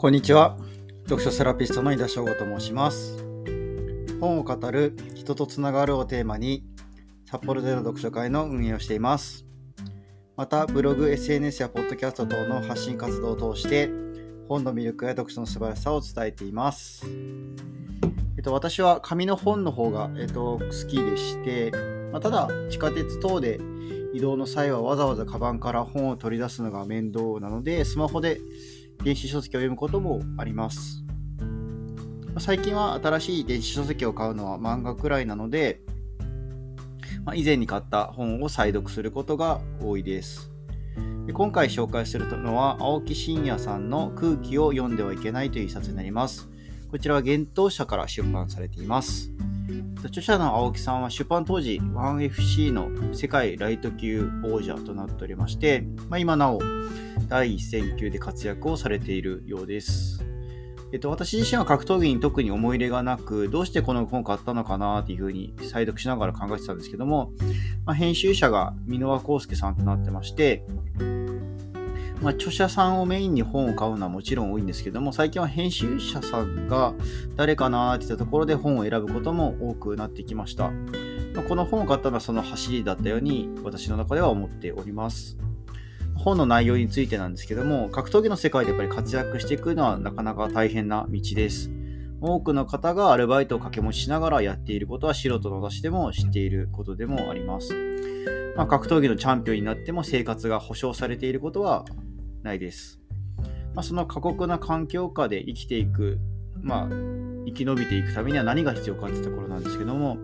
こんにちは。読書セラピストの井田翔吾と申します。本を語る人とつながるをテーマに、札幌での読書会の運営をしています。また、ブログ、SNS やポッドキャスト等の発信活動を通して、本の魅力や読書の素晴らしさを伝えています。えっと、私は紙の本の方が、えっと、好きでして、まあ、ただ、地下鉄等で移動の際はわざわざカバンから本を取り出すのが面倒なので、スマホで電子書籍を読むこともあります。最近は新しい電子書籍を買うのは漫画くらいなので、まあ、以前に買った本を再読することが多いです。で今回紹介するのは青木真也さんの空気を読んではいけないという一冊になります。こちらは幻冬社から出版されています。著者の青木さんは出版当時 1FC の世界ライト級王者となっておりまして、まあ、今なお第一線級で活躍をされているようです。えっと、私自身は格闘技に特に思い入れがなく、どうしてこの本を買ったのかなっていうふうに再読しながら考えてたんですけども、まあ、編集者が箕輪康介さんとなってまして、まあ、著者さんをメインに本を買うのはもちろん多いんですけども、最近は編集者さんが誰かなっていったところで本を選ぶことも多くなってきました。ま、この本を買ったのはその走りだったように私の中では思っております。本の内容についてなんですけども、格闘技の世界でやっぱり活躍していくのはなかなか大変な道です。多くの方がアルバイトを掛け持ちしながらやっていることは素人の私でも知っていることでもあります。まあ、格闘技のチャンピオンになっても生活が保障されていることはないです。まあ、その過酷な環境下で生きていく、まあ、生き延びていくためには何が必要かってところなんですけども、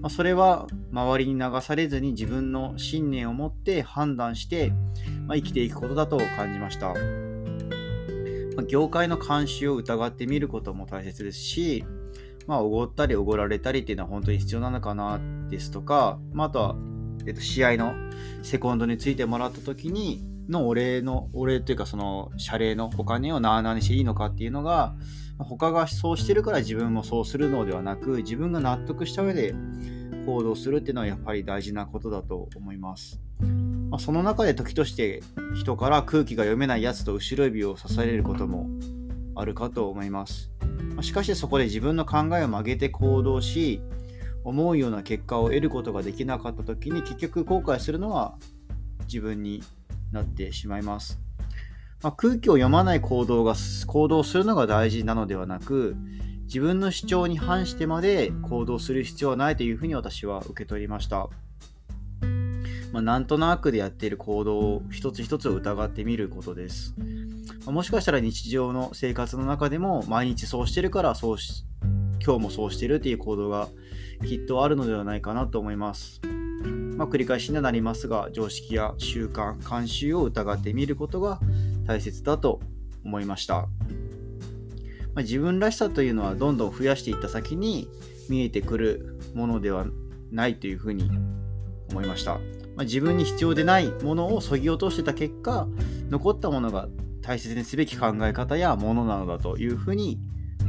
まあ、それは周りに流されずに自分の信念を持って判断して、まあ、生きていくことだと感じました。まあ、業界の慣習を疑ってみることも大切ですし、まあ、おごったりおごられたりっていうのは本当に必要なのかなですとか、まあ、あとは、えっと、試合のセコンドについてもらった時にのお礼の、お礼というかその謝礼のお金をなあなあにしていいのかっていうのが、他がそうしてるから自分もそうするのではなく、自分が納得した上で行動するっていうのはやっぱり大事なことだと思います。まあ、その中で時として人から空気が読めないやつと後ろ指を刺されることもあるかと思います。まあ、しかしそこで自分の考えを曲げて行動し、思うような結果を得ることができなかった時に結局後悔するのは自分になってしまいます。まあ、空気を読まない行動が行動するのが大事なのではなく自分の主張に反してまで行動する必要はないというふうに私は受け取りました。まあ、なんとなくでやっている行動を一つ一つを疑ってみることです。まあ、もしかしたら日常の生活の中でも毎日そうしてるからそうし今日もそうしてるっていう行動がきっとあるのではないかなと思います。まあ、繰り返しにはなりますが常識や習慣慣習を疑ってみることが大切だと思いました、まあ、自分らしさというのはどんどん増やしていった先に見えてくるものではないというふうに思いました、まあ、自分に必要でないものをそぎ落としてた結果残ったものが大切にすべき考え方やものなのだというふうに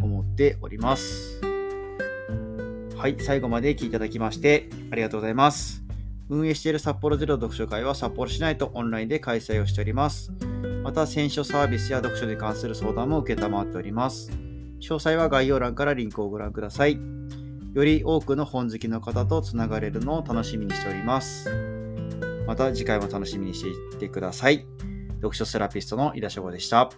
思っております。はい最後まで聞いていただきましてありがとうございます運営している札幌ゼロ読書会は札幌市内とオンラインで開催をしております。また、選書サービスや読書に関する相談も受けたまっております。詳細は概要欄からリンクをご覧ください。より多くの本好きの方とつながれるのを楽しみにしております。また次回も楽しみにしていてください。読書セラピストの井田翔吾でした。